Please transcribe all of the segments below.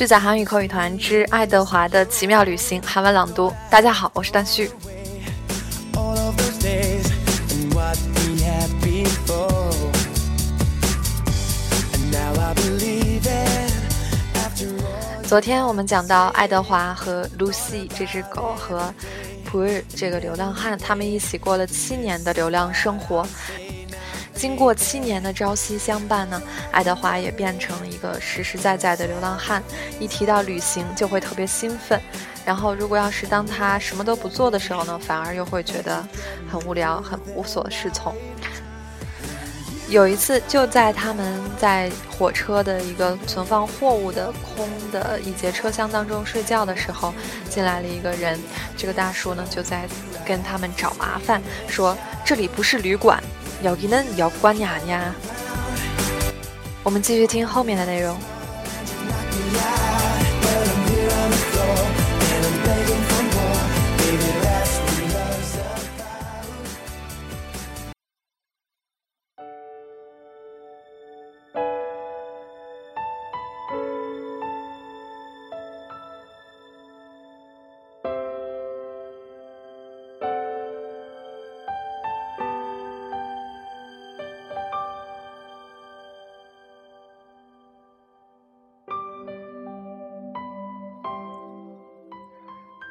续在韩语口语团之爱德华的奇妙旅行韩文朗读。大家好，我是段旭。昨天我们讲到爱德华和 Lucy 这只狗和普日这个流浪汉，他们一起过了七年的流浪生活。经过七年的朝夕相伴呢，爱德华也变成了一个实实在在的流浪汉。一提到旅行，就会特别兴奋。然后，如果要是当他什么都不做的时候呢，反而又会觉得很无聊，很无所适从。有一次，就在他们在火车的一个存放货物的空的一节车厢当中睡觉的时候，进来了一个人。这个大叔呢，就在跟他们找麻烦，说这里不是旅馆， 여기는역관이아니 야。 我们继续听后面的内容。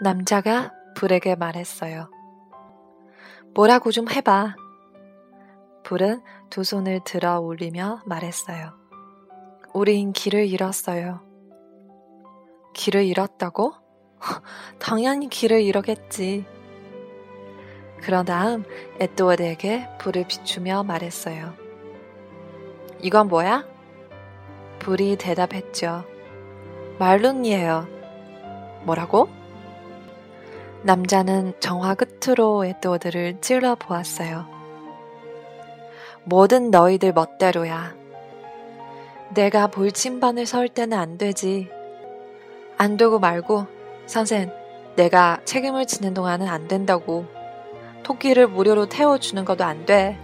남자가 불에게 말했어요. 뭐라고 좀 해봐. 불은 두 손을 들어 올리며 말했어요. 우린 길을 잃었어요. 길을 잃었다고? 당연히 길을 잃었겠지. 그런 다음 에드워드에게 불을 비추며 말했어요. 이건 뭐야? 불이 대답했죠. 말룬이에요. 뭐라고? 남자는 정화 끝으로 에드워드를 찔러 보았어요. 뭐든 너희들 멋대로야. 내가 볼침반을 설 때는 안 되지. 안 되고 말고, 선생, 내가 책임을 지는 동안은 안 된다고. 토끼를 무료로 태워주는 것도 안 돼.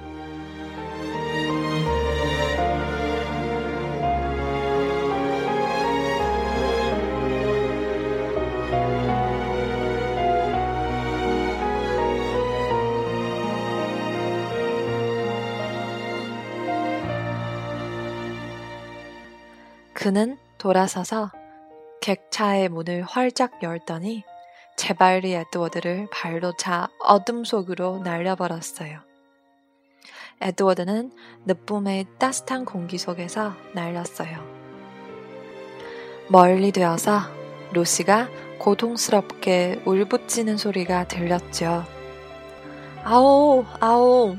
그는 돌아서서 객차의 문을 활짝 열더니 제발리 에드워드를 발로 차 어둠 속으로 날려버렸어요. 에드워드는 늦봄의 따뜻한 공기 속에서 날렸어요. 멀리 되어서 루시가 고통스럽게 울부짖는 소리가 들렸죠. 아오, 아오.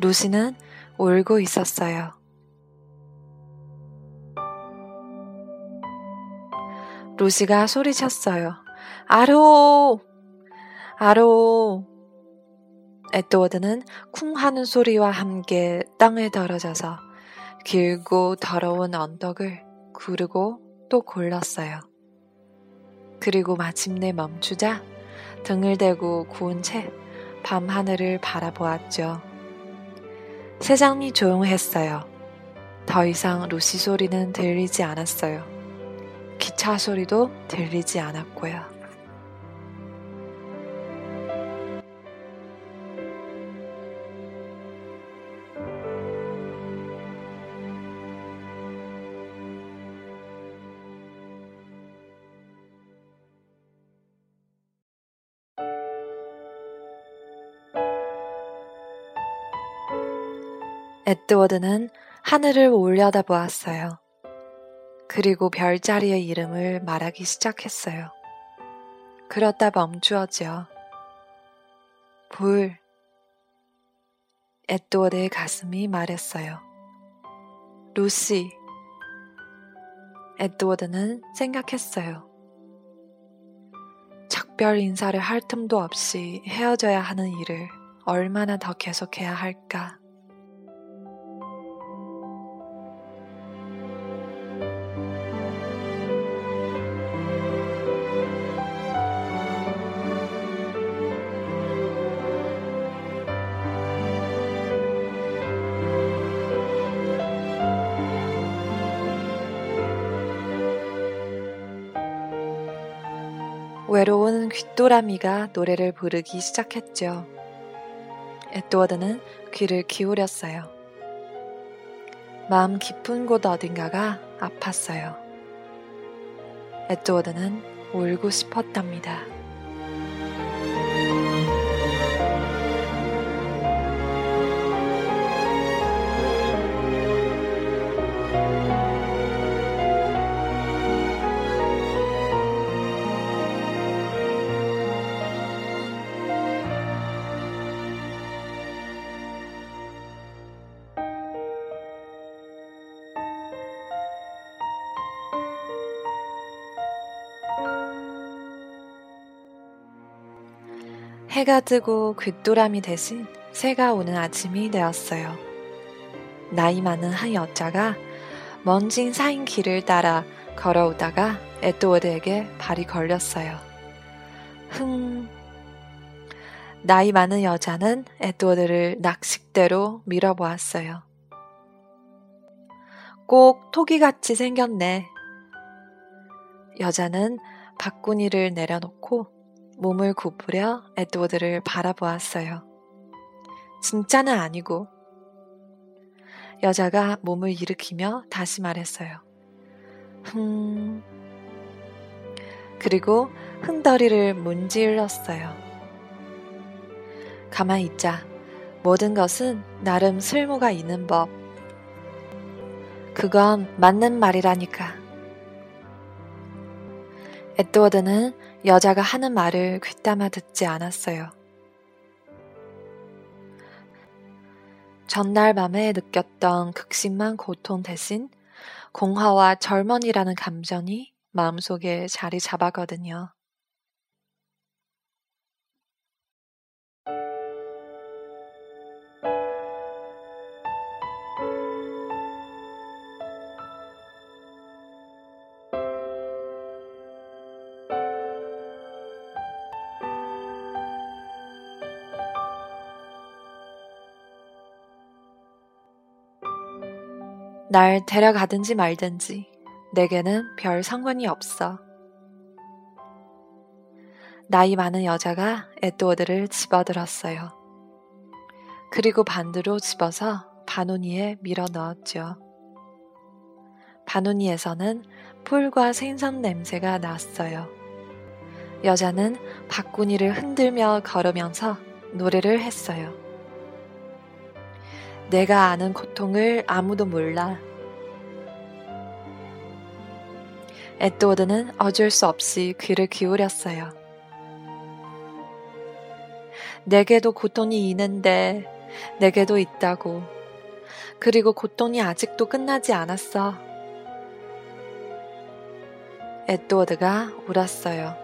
루시는 울고 있었어요. 루시가 소리쳤어요. 아로! 아로! 에드워드는 쿵 하는 소리와 함께 땅에 떨어져서 길고 더러운 언덕을 구르고 또 골랐어요. 그리고 마침내 멈추자 등을 대고 구운 채 밤하늘을 바라보았죠. 세상이 조용했어요. 더 이상 루시 소리는 들리지 않았어요. 기차 소리도 들리지 않았고요. 에드워드는 하늘을 올려다 보았어요. 그리고 별자리의 이름을 말하기 시작했어요. 그러다 멈추었지요. 불. 에드워드의 가슴이 말했어요. 루시. 에드워드는 생각했어요. 작별 인사를 할 틈도 없이 헤어져야 하는 일을 얼마나 더 계속해야 할까? 외로운 귓도라미가 노래를 부르기 시작했죠. 에드워드는 귀를 기울였어요. 마음 깊은 곳 어딘가가 아팠어요. 에드워드는 울고 싶었답니다. 해가 뜨고 귓도람이 대신 새가 오는 아침이 되었어요. 나이 많은 한 여자가 먼진 사인 길을 따라 걸어오다가 에드워드에게 발이 걸렸어요. 흥. 나이 많은 여자는 에드워드를 낚싯대로 밀어보았어요. 꼭 토기같이 생겼네. 여자는 바구니를 내려놓고 몸을 구부려 에드워드를 바라보았어요. 진짜는 아니고. 여자가 몸을 일으키며 다시 말했어요. 흥. 그리고 흥더리를 문질렀어요. 가만히 있자. 모든 것은 나름 쓸모가 있는 법. 그건 맞는 말이라니까. 에드워드는 여자가 하는 말을 귀담아 듣지 않았어요. 전날 밤에 느꼈던 극심한 고통 대신 공허와 젊은이라는 감정이 마음속에 자리 잡았거든요. 날 데려가든지 말든지 내게는 별 상관이 없어. 나이 많은 여자가 에드워드를 집어들었어요. 그리고 반대로 집어서 바누니에 밀어 넣었죠. 바누니에서는 풀과 생선 냄새가 났어요. 여자는 바구니를 흔들며 걸으면서 노래를 했어요. 내가 아는 고통을 아무도 몰라. 에드워드는 어쩔 수 없이 귀를 기울였어요. 내게도 고통이 있는데, 내게도 있다고. 그리고 고통이 아직도 끝나지 않았어. 에드워드가 울었어요.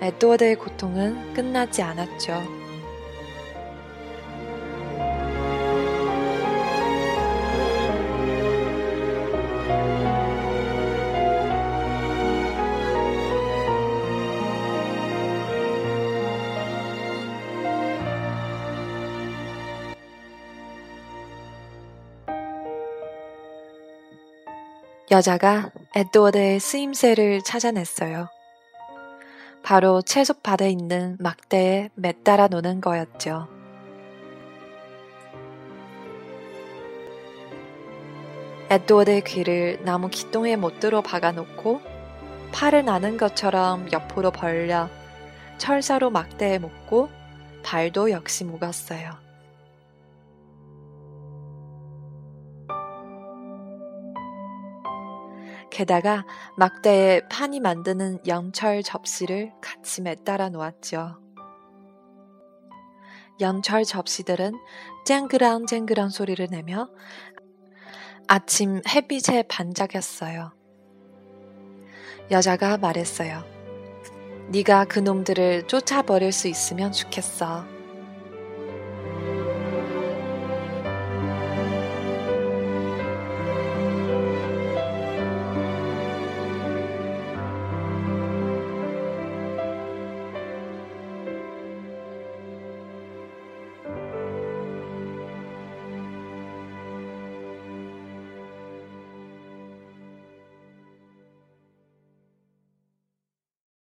에드워드의 고통은 끝나지 않았죠. 여자가 에드워드의 쓰임새를 찾아냈어요. 바로 채소밭에 있는 막대에 매달아 놓는 거였죠. 에드워드의 귀를 나무 기둥에 못들어 박아놓고 팔을 나는 것처럼 옆으로 벌려 철사로 막대에 묶고 발도 역시 묶었어요. 게다가 막대에 판이 만드는 연철 접시를 같이 매달아 놓았죠. 연철 접시들은 쨍그랑 쨍그랑 소리를 내며 아침 햇빛에 반짝였어요. 여자가 말했어요. 네가 그놈들을 쫓아버릴 수 있으면 좋겠어.